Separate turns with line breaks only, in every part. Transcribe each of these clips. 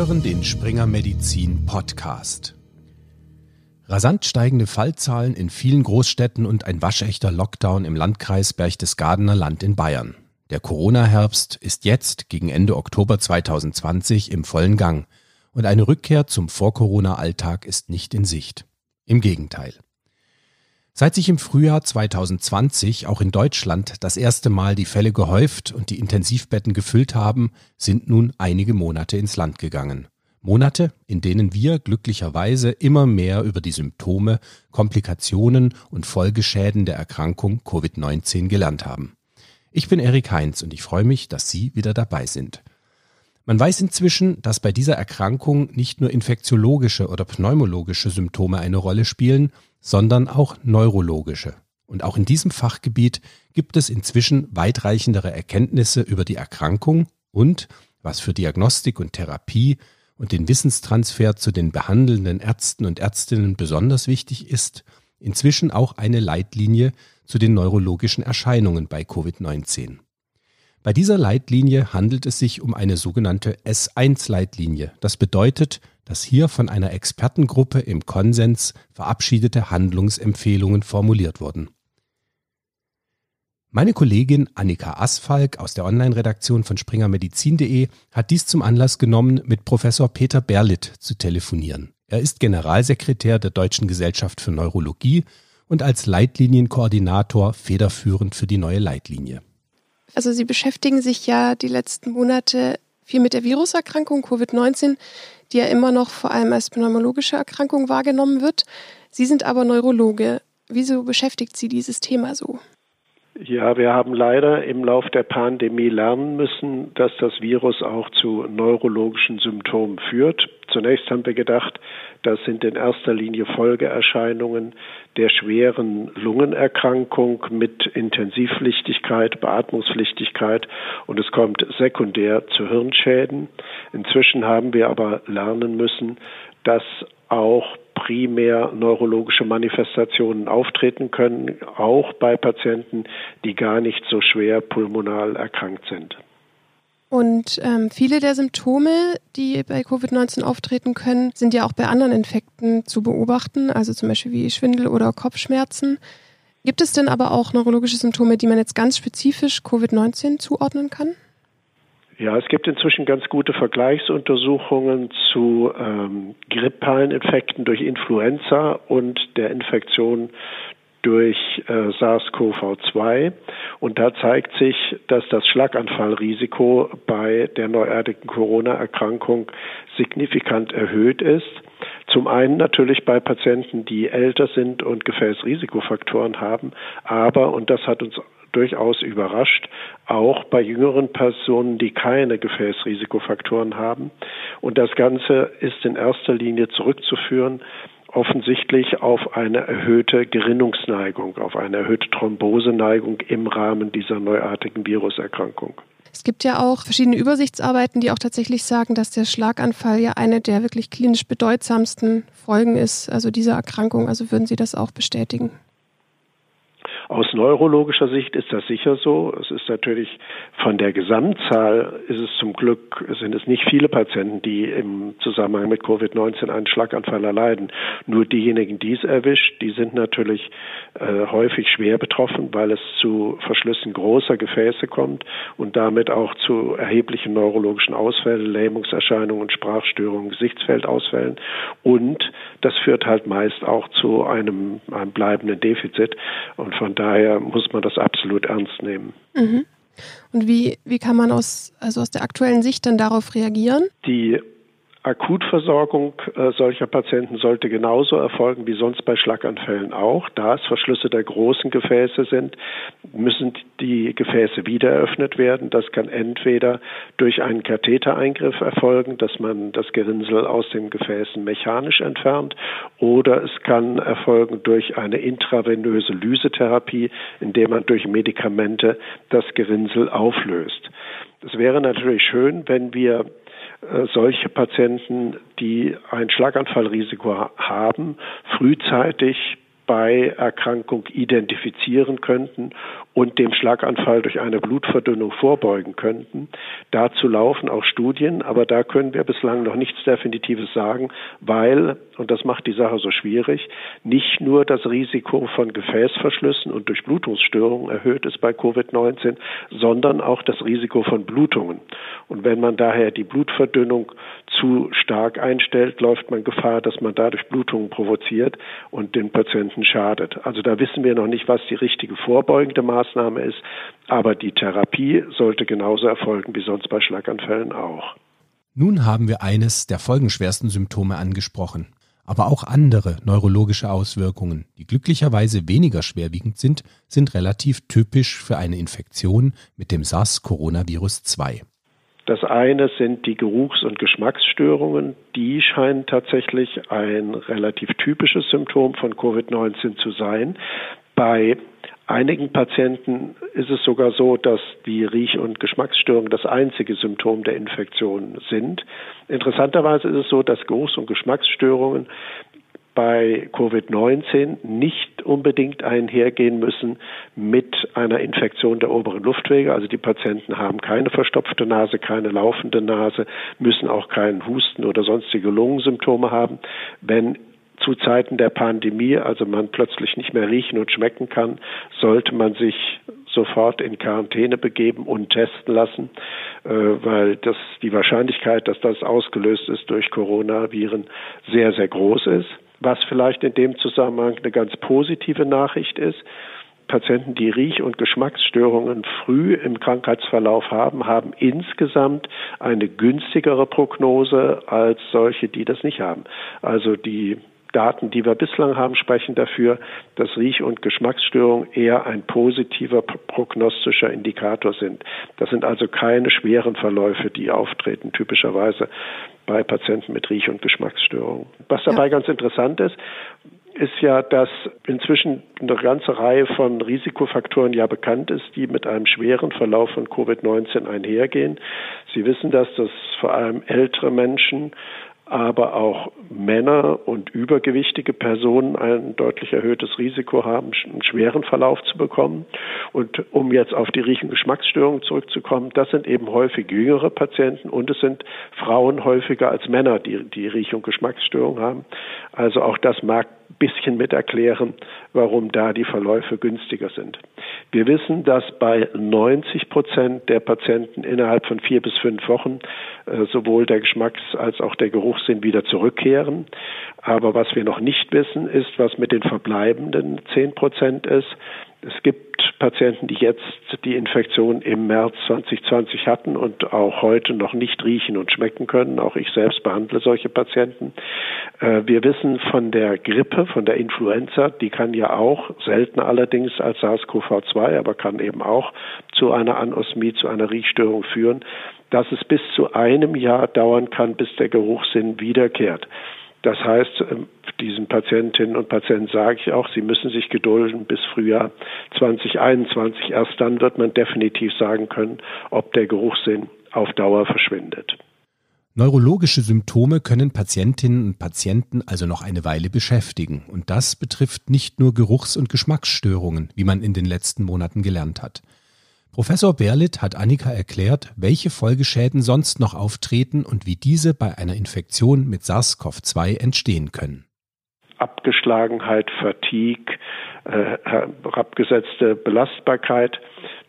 hören den Springer Medizin Podcast. Rasant steigende Fallzahlen in vielen Großstädten und ein waschechter Lockdown im Landkreis Berchtesgadener Land in Bayern. Der Corona-Herbst ist jetzt gegen Ende Oktober 2020 im vollen Gang und eine Rückkehr zum Vor-Corona-Alltag ist nicht in Sicht. Im Gegenteil. Seit sich im Frühjahr 2020 auch in Deutschland das erste Mal die Fälle gehäuft und die Intensivbetten gefüllt haben, sind nun einige Monate ins Land gegangen. Monate, in denen wir glücklicherweise immer mehr über die Symptome, Komplikationen und Folgeschäden der Erkrankung Covid-19 gelernt haben. Ich bin Erik Heinz und ich freue mich, dass Sie wieder dabei sind. Man weiß inzwischen, dass bei dieser Erkrankung nicht nur infektiologische oder pneumologische Symptome eine Rolle spielen, sondern auch neurologische. Und auch in diesem Fachgebiet gibt es inzwischen weitreichendere Erkenntnisse über die Erkrankung und, was für Diagnostik und Therapie und den Wissenstransfer zu den behandelnden Ärzten und Ärztinnen besonders wichtig ist, inzwischen auch eine Leitlinie zu den neurologischen Erscheinungen bei Covid-19. Bei dieser Leitlinie handelt es sich um eine sogenannte S1-Leitlinie. Das bedeutet, dass hier von einer Expertengruppe im Konsens verabschiedete Handlungsempfehlungen formuliert wurden. Meine Kollegin Annika Asfalk aus der Online-Redaktion von springermedizin.de hat dies zum Anlass genommen, mit Professor Peter Berlitt zu telefonieren. Er ist Generalsekretär der Deutschen Gesellschaft für Neurologie und als Leitlinienkoordinator federführend für die neue Leitlinie.
Also Sie beschäftigen sich ja die letzten Monate viel mit der Viruserkrankung Covid-19 die ja immer noch vor allem als pneumologische Erkrankung wahrgenommen wird. Sie sind aber Neurologe. Wieso beschäftigt Sie dieses Thema so?
Ja, wir haben leider im Lauf der Pandemie lernen müssen, dass das Virus auch zu neurologischen Symptomen führt. Zunächst haben wir gedacht, das sind in erster Linie Folgeerscheinungen der schweren Lungenerkrankung mit Intensivpflichtigkeit, Beatmungspflichtigkeit und es kommt sekundär zu Hirnschäden. Inzwischen haben wir aber lernen müssen, dass auch primär neurologische Manifestationen auftreten können, auch bei Patienten, die gar nicht so schwer pulmonal erkrankt sind.
Und ähm, viele der Symptome, die bei Covid-19 auftreten können, sind ja auch bei anderen Infekten zu beobachten, also zum Beispiel wie Schwindel oder Kopfschmerzen. Gibt es denn aber auch neurologische Symptome, die man jetzt ganz spezifisch Covid-19 zuordnen kann?
Ja, es gibt inzwischen ganz gute Vergleichsuntersuchungen zu ähm, grippalen Infekten durch Influenza und der Infektion durch äh, SARS-CoV-2. Und da zeigt sich, dass das Schlaganfallrisiko bei der neuartigen Corona-Erkrankung signifikant erhöht ist. Zum einen natürlich bei Patienten, die älter sind und Gefäßrisikofaktoren haben, aber, und das hat uns durchaus überrascht, auch bei jüngeren Personen, die keine Gefäßrisikofaktoren haben. Und das Ganze ist in erster Linie zurückzuführen offensichtlich auf eine erhöhte Gerinnungsneigung, auf eine erhöhte Thromboseneigung im Rahmen dieser neuartigen Viruserkrankung.
Es gibt ja auch verschiedene Übersichtsarbeiten, die auch tatsächlich sagen, dass der Schlaganfall ja eine der wirklich klinisch bedeutsamsten Folgen ist, also dieser Erkrankung. Also würden Sie das auch bestätigen?
Aus neurologischer Sicht ist das sicher so. Es ist natürlich von der Gesamtzahl ist es zum Glück, sind es nicht viele Patienten, die im Zusammenhang mit Covid-19 einen Schlaganfall erleiden. Nur diejenigen, die es erwischt, die sind natürlich äh, häufig schwer betroffen, weil es zu Verschlüssen großer Gefäße kommt und damit auch zu erheblichen neurologischen Ausfällen, Lähmungserscheinungen, Sprachstörungen, Gesichtsfeldausfällen. Und das führt halt meist auch zu einem, einem bleibenden Defizit. Und von daher muss man das absolut ernst nehmen.
Mhm. Und wie, wie kann man aus, also aus der aktuellen Sicht dann darauf reagieren?
Die Akutversorgung äh, solcher Patienten sollte genauso erfolgen wie sonst bei Schlaganfällen auch. Da es Verschlüsse der großen Gefäße sind, müssen die Gefäße wieder eröffnet werden. Das kann entweder durch einen Kathetereingriff erfolgen, dass man das Gerinnsel aus den Gefäßen mechanisch entfernt, oder es kann erfolgen durch eine intravenöse Lysetherapie, indem man durch Medikamente das Gerinnsel auflöst. Es wäre natürlich schön, wenn wir solche Patienten, die ein Schlaganfallrisiko haben, frühzeitig bei Erkrankung identifizieren könnten und dem Schlaganfall durch eine Blutverdünnung vorbeugen könnten. Dazu laufen auch Studien, aber da können wir bislang noch nichts Definitives sagen, weil, und das macht die Sache so schwierig, nicht nur das Risiko von Gefäßverschlüssen und Durchblutungsstörungen erhöht ist bei Covid-19, sondern auch das Risiko von Blutungen. Und wenn man daher die Blutverdünnung zu stark einstellt, läuft man Gefahr, dass man dadurch Blutungen provoziert und den Patienten schadet. Also da wissen wir noch nicht, was die richtige vorbeugende Maßnahme ist, aber die Therapie sollte genauso erfolgen wie sonst bei Schlaganfällen auch.
Nun haben wir eines der folgenschwersten Symptome angesprochen, aber auch andere neurologische Auswirkungen, die glücklicherweise weniger schwerwiegend sind, sind relativ typisch für eine Infektion mit dem SARS-Coronavirus 2.
Das eine sind die Geruchs- und Geschmacksstörungen. Die scheinen tatsächlich ein relativ typisches Symptom von Covid-19 zu sein. Bei einigen Patienten ist es sogar so, dass die Riech- und Geschmacksstörungen das einzige Symptom der Infektion sind. Interessanterweise ist es so, dass Geruchs- und Geschmacksstörungen bei Covid-19 nicht unbedingt einhergehen müssen mit einer Infektion der oberen Luftwege. Also die Patienten haben keine verstopfte Nase, keine laufende Nase, müssen auch keinen Husten oder sonstige Lungensymptome haben. Wenn zu Zeiten der Pandemie, also man plötzlich nicht mehr riechen und schmecken kann, sollte man sich sofort in Quarantäne begeben und testen lassen, äh, weil das die Wahrscheinlichkeit, dass das ausgelöst ist durch Coronaviren, sehr, sehr groß ist. Was vielleicht in dem Zusammenhang eine ganz positive Nachricht ist, Patienten, die Riech- und Geschmacksstörungen früh im Krankheitsverlauf haben, haben insgesamt eine günstigere Prognose als solche, die das nicht haben. Also die Daten, die wir bislang haben, sprechen dafür, dass Riech- und Geschmacksstörungen eher ein positiver prognostischer Indikator sind. Das sind also keine schweren Verläufe, die auftreten, typischerweise bei Patienten mit Riech- und Geschmacksstörungen. Was dabei ja. ganz interessant ist, ist ja, dass inzwischen eine ganze Reihe von Risikofaktoren ja bekannt ist, die mit einem schweren Verlauf von Covid-19 einhergehen. Sie wissen, dass das vor allem ältere Menschen aber auch Männer und übergewichtige Personen ein deutlich erhöhtes Risiko haben, einen schweren Verlauf zu bekommen. Und um jetzt auf die Riech- und Geschmacksstörungen zurückzukommen, das sind eben häufig jüngere Patienten und es sind Frauen häufiger als Männer, die die Riech- und Geschmacksstörungen haben. Also auch das mag bisschen mit erklären, warum da die Verläufe günstiger sind. Wir wissen, dass bei 90 Prozent der Patienten innerhalb von vier bis fünf Wochen äh, sowohl der Geschmacks- als auch der Geruchssinn wieder zurückkehren. Aber was wir noch nicht wissen, ist, was mit den verbleibenden zehn Prozent ist. Es gibt Patienten, die jetzt die Infektion im März 2020 hatten und auch heute noch nicht riechen und schmecken können. Auch ich selbst behandle solche Patienten. Äh, wir wissen von der Grippe, von der Influenza, die kann ja auch, seltener allerdings als SARS-CoV-2, aber kann eben auch zu einer Anosmie, zu einer Riechstörung führen, dass es bis zu einem Jahr dauern kann, bis der Geruchssinn wiederkehrt. Das heißt, ähm, diesen Patientinnen und Patienten sage ich auch, sie müssen sich gedulden bis Frühjahr 2021. Erst dann wird man definitiv sagen können, ob der Geruchssinn auf Dauer verschwindet.
Neurologische Symptome können Patientinnen und Patienten also noch eine Weile beschäftigen. Und das betrifft nicht nur Geruchs- und Geschmacksstörungen, wie man in den letzten Monaten gelernt hat. Professor Berlitt hat Annika erklärt, welche Folgeschäden sonst noch auftreten und wie diese bei einer Infektion mit SARS-CoV-2 entstehen können.
Abgeschlagenheit, Fatigue, äh, herabgesetzte Belastbarkeit.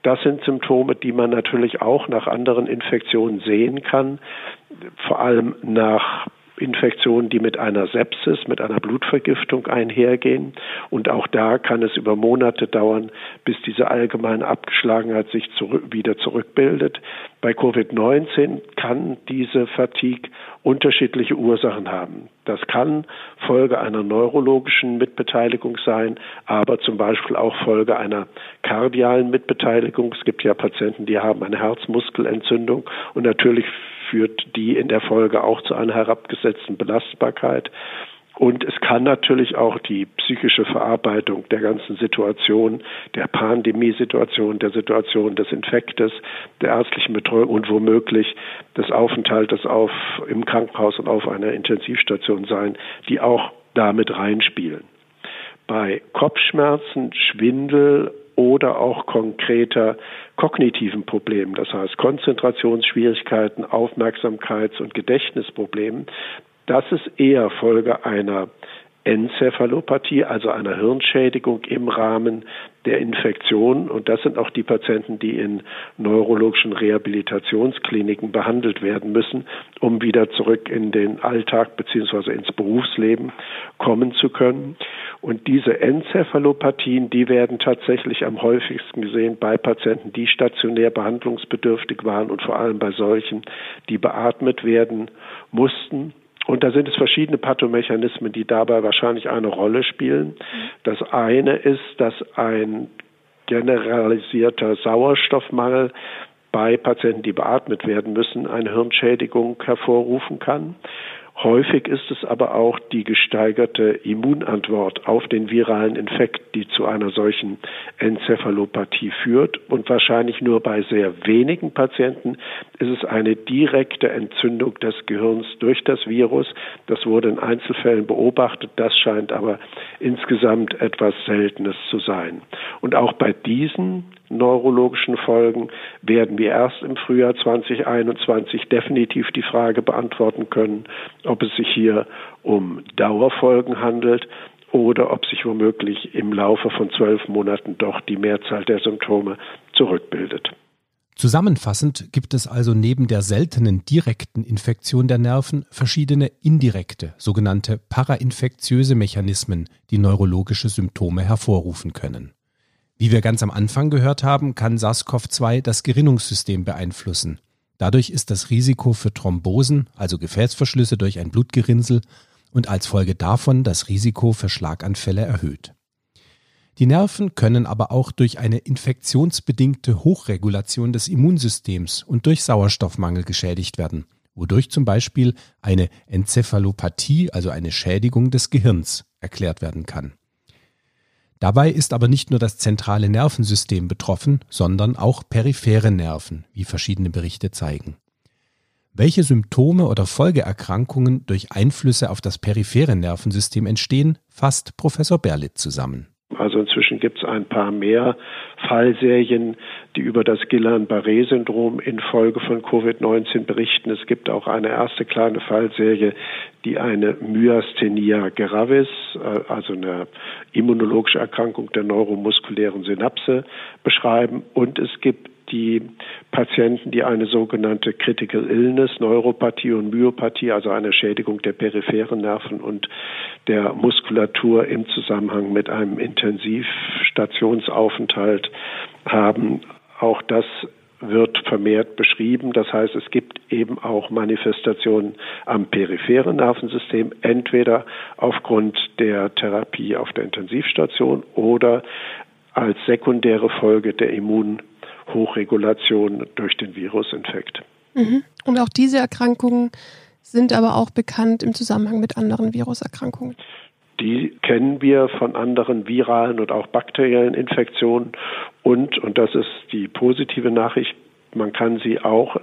Das sind Symptome, die man natürlich auch nach anderen Infektionen sehen kann, vor allem nach Infektionen, die mit einer Sepsis, mit einer Blutvergiftung einhergehen. Und auch da kann es über Monate dauern, bis diese allgemeine Abgeschlagenheit sich zurück, wieder zurückbildet. Bei Covid-19 kann diese Fatigue unterschiedliche Ursachen haben. Das kann Folge einer neurologischen Mitbeteiligung sein, aber zum Beispiel auch Folge einer kardialen Mitbeteiligung. Es gibt ja Patienten, die haben eine Herzmuskelentzündung und natürlich führt die in der Folge auch zu einer herabgesetzten Belastbarkeit. Und es kann natürlich auch die psychische Verarbeitung der ganzen Situation, der Pandemiesituation, der Situation des Infektes, der ärztlichen Betreuung und womöglich des Aufenthaltes auf, im Krankenhaus und auf einer Intensivstation sein, die auch damit reinspielen. bei Kopfschmerzen, Schwindel oder auch konkreter kognitiven Problemen, das heißt Konzentrationsschwierigkeiten, Aufmerksamkeits- und Gedächtnisproblemen, das ist eher Folge einer Enzephalopathie, also einer Hirnschädigung im Rahmen der Infektion. Und das sind auch die Patienten, die in neurologischen Rehabilitationskliniken behandelt werden müssen, um wieder zurück in den Alltag beziehungsweise ins Berufsleben kommen zu können. Und diese Enzephalopathien, die werden tatsächlich am häufigsten gesehen bei Patienten, die stationär behandlungsbedürftig waren und vor allem bei solchen, die beatmet werden mussten und da sind es verschiedene Pathomechanismen, die dabei wahrscheinlich eine Rolle spielen. Das eine ist, dass ein generalisierter Sauerstoffmangel bei Patienten, die beatmet werden müssen, eine Hirnschädigung hervorrufen kann. Häufig ist es aber auch die gesteigerte Immunantwort auf den viralen Infekt, die zu einer solchen Enzephalopathie führt. Und wahrscheinlich nur bei sehr wenigen Patienten ist es eine direkte Entzündung des Gehirns durch das Virus. Das wurde in Einzelfällen beobachtet. Das scheint aber insgesamt etwas Seltenes zu sein. Und auch bei diesen neurologischen Folgen werden wir erst im Frühjahr 2021 definitiv die Frage beantworten können, ob es sich hier um Dauerfolgen handelt oder ob sich womöglich im Laufe von zwölf Monaten doch die Mehrzahl der Symptome zurückbildet.
Zusammenfassend gibt es also neben der seltenen direkten Infektion der Nerven verschiedene indirekte, sogenannte parainfektiöse Mechanismen, die neurologische Symptome hervorrufen können. Wie wir ganz am Anfang gehört haben, kann SARS-CoV-2 das Gerinnungssystem beeinflussen. Dadurch ist das Risiko für Thrombosen, also Gefäßverschlüsse durch ein Blutgerinnsel, und als Folge davon das Risiko für Schlaganfälle erhöht. Die Nerven können aber auch durch eine infektionsbedingte Hochregulation des Immunsystems und durch Sauerstoffmangel geschädigt werden, wodurch zum Beispiel eine Enzephalopathie, also eine Schädigung des Gehirns, erklärt werden kann. Dabei ist aber nicht nur das zentrale Nervensystem betroffen, sondern auch periphere Nerven, wie verschiedene Berichte zeigen. Welche Symptome oder Folgeerkrankungen durch Einflüsse auf das periphere Nervensystem entstehen, fasst Professor Berlitt zusammen.
Also inzwischen gibt es ein paar mehr Fallserien, die über das Guillain-Barré-Syndrom infolge von Covid-19 berichten. Es gibt auch eine erste kleine Fallserie, die eine Myasthenia gravis, äh, also eine immunologische Erkrankung der neuromuskulären Synapse beschreiben. Und es gibt die Patienten, die eine sogenannte Critical Illness, Neuropathie und Myopathie, also eine Schädigung der peripheren Nerven und der Muskulatur im Zusammenhang mit einem Intensivstationsaufenthalt haben. Auch das wird vermehrt beschrieben. Das heißt, es gibt eben auch Manifestationen am peripheren Nervensystem, entweder aufgrund der Therapie auf der Intensivstation oder als sekundäre Folge der Immunhochregulation durch den Virusinfekt.
Mhm. Und auch diese Erkrankungen sind aber auch bekannt im Zusammenhang mit anderen Viruserkrankungen.
Die kennen wir von anderen viralen und auch bakteriellen Infektionen. Und, und das ist die positive Nachricht, man kann sie auch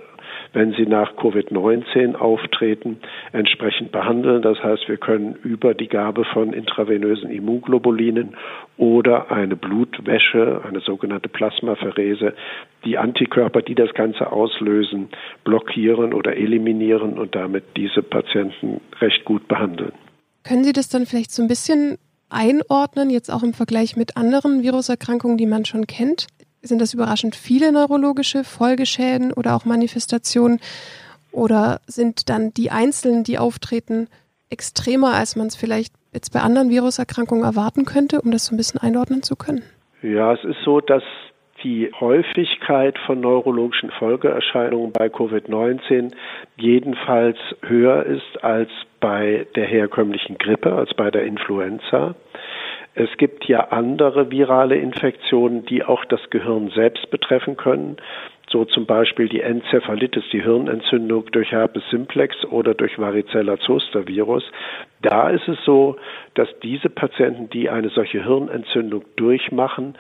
wenn sie nach Covid-19 auftreten, entsprechend behandeln. Das heißt, wir können über die Gabe von intravenösen Immunglobulinen oder eine Blutwäsche, eine sogenannte Plasmapherese, die Antikörper, die das Ganze auslösen, blockieren oder eliminieren und damit diese Patienten recht gut behandeln.
Können Sie das dann vielleicht so ein bisschen einordnen, jetzt auch im Vergleich mit anderen Viruserkrankungen, die man schon kennt? Sind das überraschend viele neurologische Folgeschäden oder auch Manifestationen? Oder sind dann die einzelnen, die auftreten, extremer, als man es vielleicht jetzt bei anderen Viruserkrankungen erwarten könnte, um das so ein bisschen einordnen zu können?
Ja, es ist so, dass die Häufigkeit von neurologischen Folgeerscheinungen bei Covid-19 jedenfalls höher ist als bei der herkömmlichen Grippe, als bei der Influenza. Es gibt ja andere virale Infektionen, die auch das Gehirn selbst betreffen können. So zum Beispiel die Enzephalitis, die Hirnentzündung durch Herpes simplex oder durch Varicella zoster Virus. Da ist es so, dass diese Patienten, die eine solche Hirnentzündung durchmachen,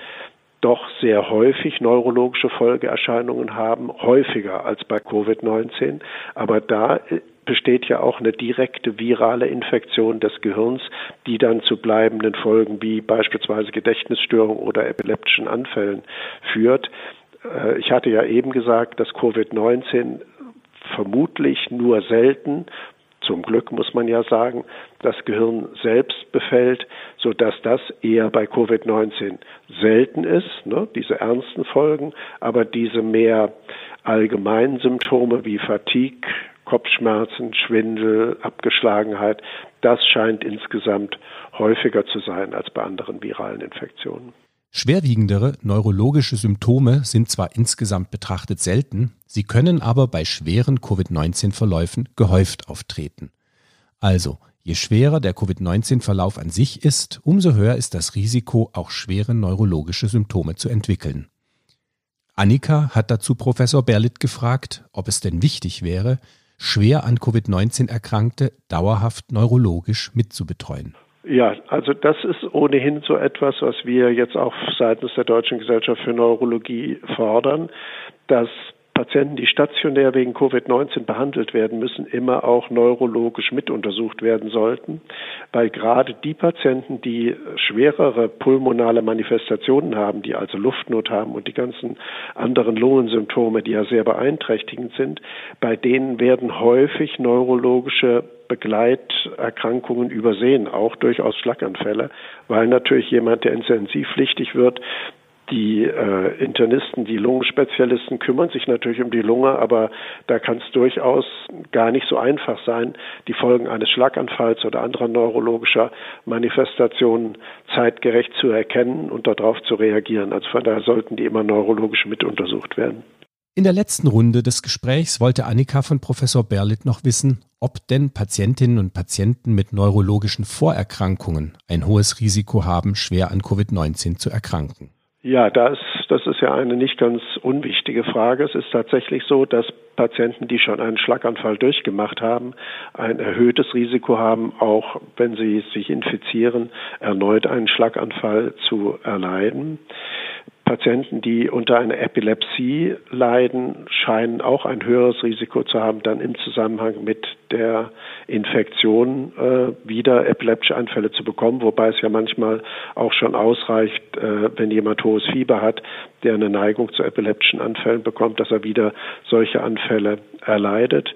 doch sehr häufig neurologische Folgeerscheinungen haben, häufiger als bei Covid-19. Aber da besteht ja auch eine direkte virale Infektion des Gehirns, die dann zu bleibenden Folgen wie beispielsweise Gedächtnisstörungen oder epileptischen Anfällen führt. Äh, ich hatte ja eben gesagt, dass Covid-19 vermutlich nur selten zum Glück muss man ja sagen, das Gehirn selbst befällt, so dass das eher bei Covid-19 selten ist, ne, diese ernsten Folgen, aber diese mehr allgemeinen Symptome wie Fatigue, Kopfschmerzen, Schwindel, Abgeschlagenheit, das scheint insgesamt häufiger zu sein als bei anderen viralen Infektionen.
Schwerwiegendere neurologische Symptome sind zwar insgesamt betrachtet selten, sie können aber bei schweren Covid-19-Verläufen gehäuft auftreten. Also, je schwerer der Covid-19-Verlauf an sich ist, umso höher ist das Risiko, auch schwere neurologische Symptome zu entwickeln. Annika hat dazu Professor Berlitt gefragt, ob es denn wichtig wäre, schwer an Covid-19 Erkrankte dauerhaft neurologisch mitzubetreuen.
Ja, also das ist ohnehin so etwas, was wir jetzt auch seitens der Deutschen Gesellschaft für Neurologie fordern, dass Patienten, die stationär wegen Covid-19 behandelt werden müssen, immer auch neurologisch mituntersucht werden sollten, weil gerade die Patienten, die schwerere pulmonale Manifestationen haben, die also Luftnot haben und die ganzen anderen Lungensymptome, die ja sehr beeinträchtigend sind, bei denen werden häufig neurologische Begleiterkrankungen übersehen, auch durchaus Schlaganfälle, weil natürlich jemand, der intensivpflichtig wird, die äh, Internisten, die Lungenspezialisten kümmern sich natürlich um die Lunge, aber da kann es durchaus gar nicht so einfach sein, die Folgen eines Schlaganfalls oder anderer neurologischer Manifestationen zeitgerecht zu erkennen und darauf zu reagieren. Also von daher sollten die immer neurologisch mit untersucht werden.
In der letzten Runde des Gesprächs wollte Annika von Professor Berlitt noch wissen, ob denn Patientinnen und Patienten mit neurologischen Vorerkrankungen ein hohes Risiko haben, schwer an Covid-19 zu erkranken.
Ja, das, das ist ja eine nicht ganz unwichtige Frage. Es ist tatsächlich so, dass Patienten, die schon einen Schlaganfall durchgemacht haben, ein erhöhtes Risiko haben, auch wenn sie sich infizieren, erneut einen Schlaganfall zu erleiden. Patienten, die unter einer Epilepsie leiden, scheinen auch ein höheres Risiko zu haben, dann im Zusammenhang mit der Infektion äh, wieder epileptische Anfälle zu bekommen, wobei es ja manchmal auch schon ausreicht, äh, wenn jemand hohes Fieber hat, der eine Neigung zu epileptischen Anfällen bekommt, dass er wieder solche Anfälle erleidet.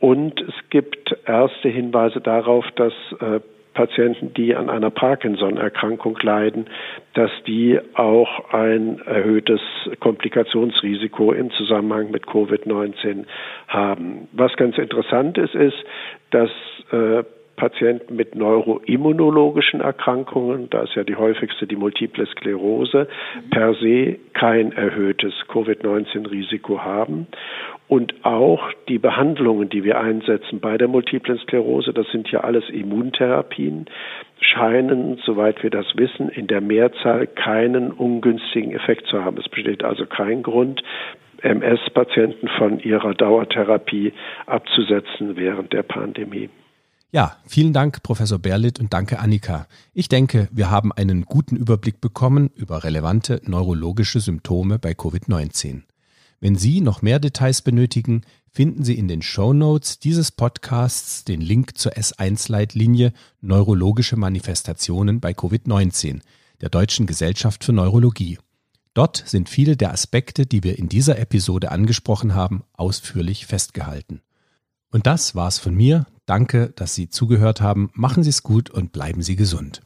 Und es gibt erste Hinweise darauf, dass äh, Patienten, die an einer Parkinson-Erkrankung leiden, dass die auch ein erhöhtes Komplikationsrisiko im Zusammenhang mit Covid-19 haben. Was ganz interessant ist, ist, dass äh, Patienten mit neuroimmunologischen Erkrankungen, da ist ja die häufigste die Multiple Sklerose, per se kein erhöhtes Covid-19-Risiko haben. Und auch die Behandlungen, die wir einsetzen bei der Multiplen Sklerose, das sind ja alles Immuntherapien, scheinen, soweit wir das wissen, in der Mehrzahl keinen ungünstigen Effekt zu haben. Es besteht also kein Grund, MS-Patienten von ihrer Dauertherapie abzusetzen während der Pandemie.
Ja, vielen Dank, Professor Berlitt und danke, Annika. Ich denke, wir haben einen guten Überblick bekommen über relevante neurologische Symptome bei Covid-19. Wenn Sie noch mehr Details benötigen, finden Sie in den Show Notes dieses Podcasts den Link zur S1-Leitlinie Neurologische Manifestationen bei Covid-19 der Deutschen Gesellschaft für Neurologie. Dort sind viele der Aspekte, die wir in dieser Episode angesprochen haben, ausführlich festgehalten. Und das war's von mir. Danke, dass Sie zugehört haben. Machen Sie es gut und bleiben Sie gesund.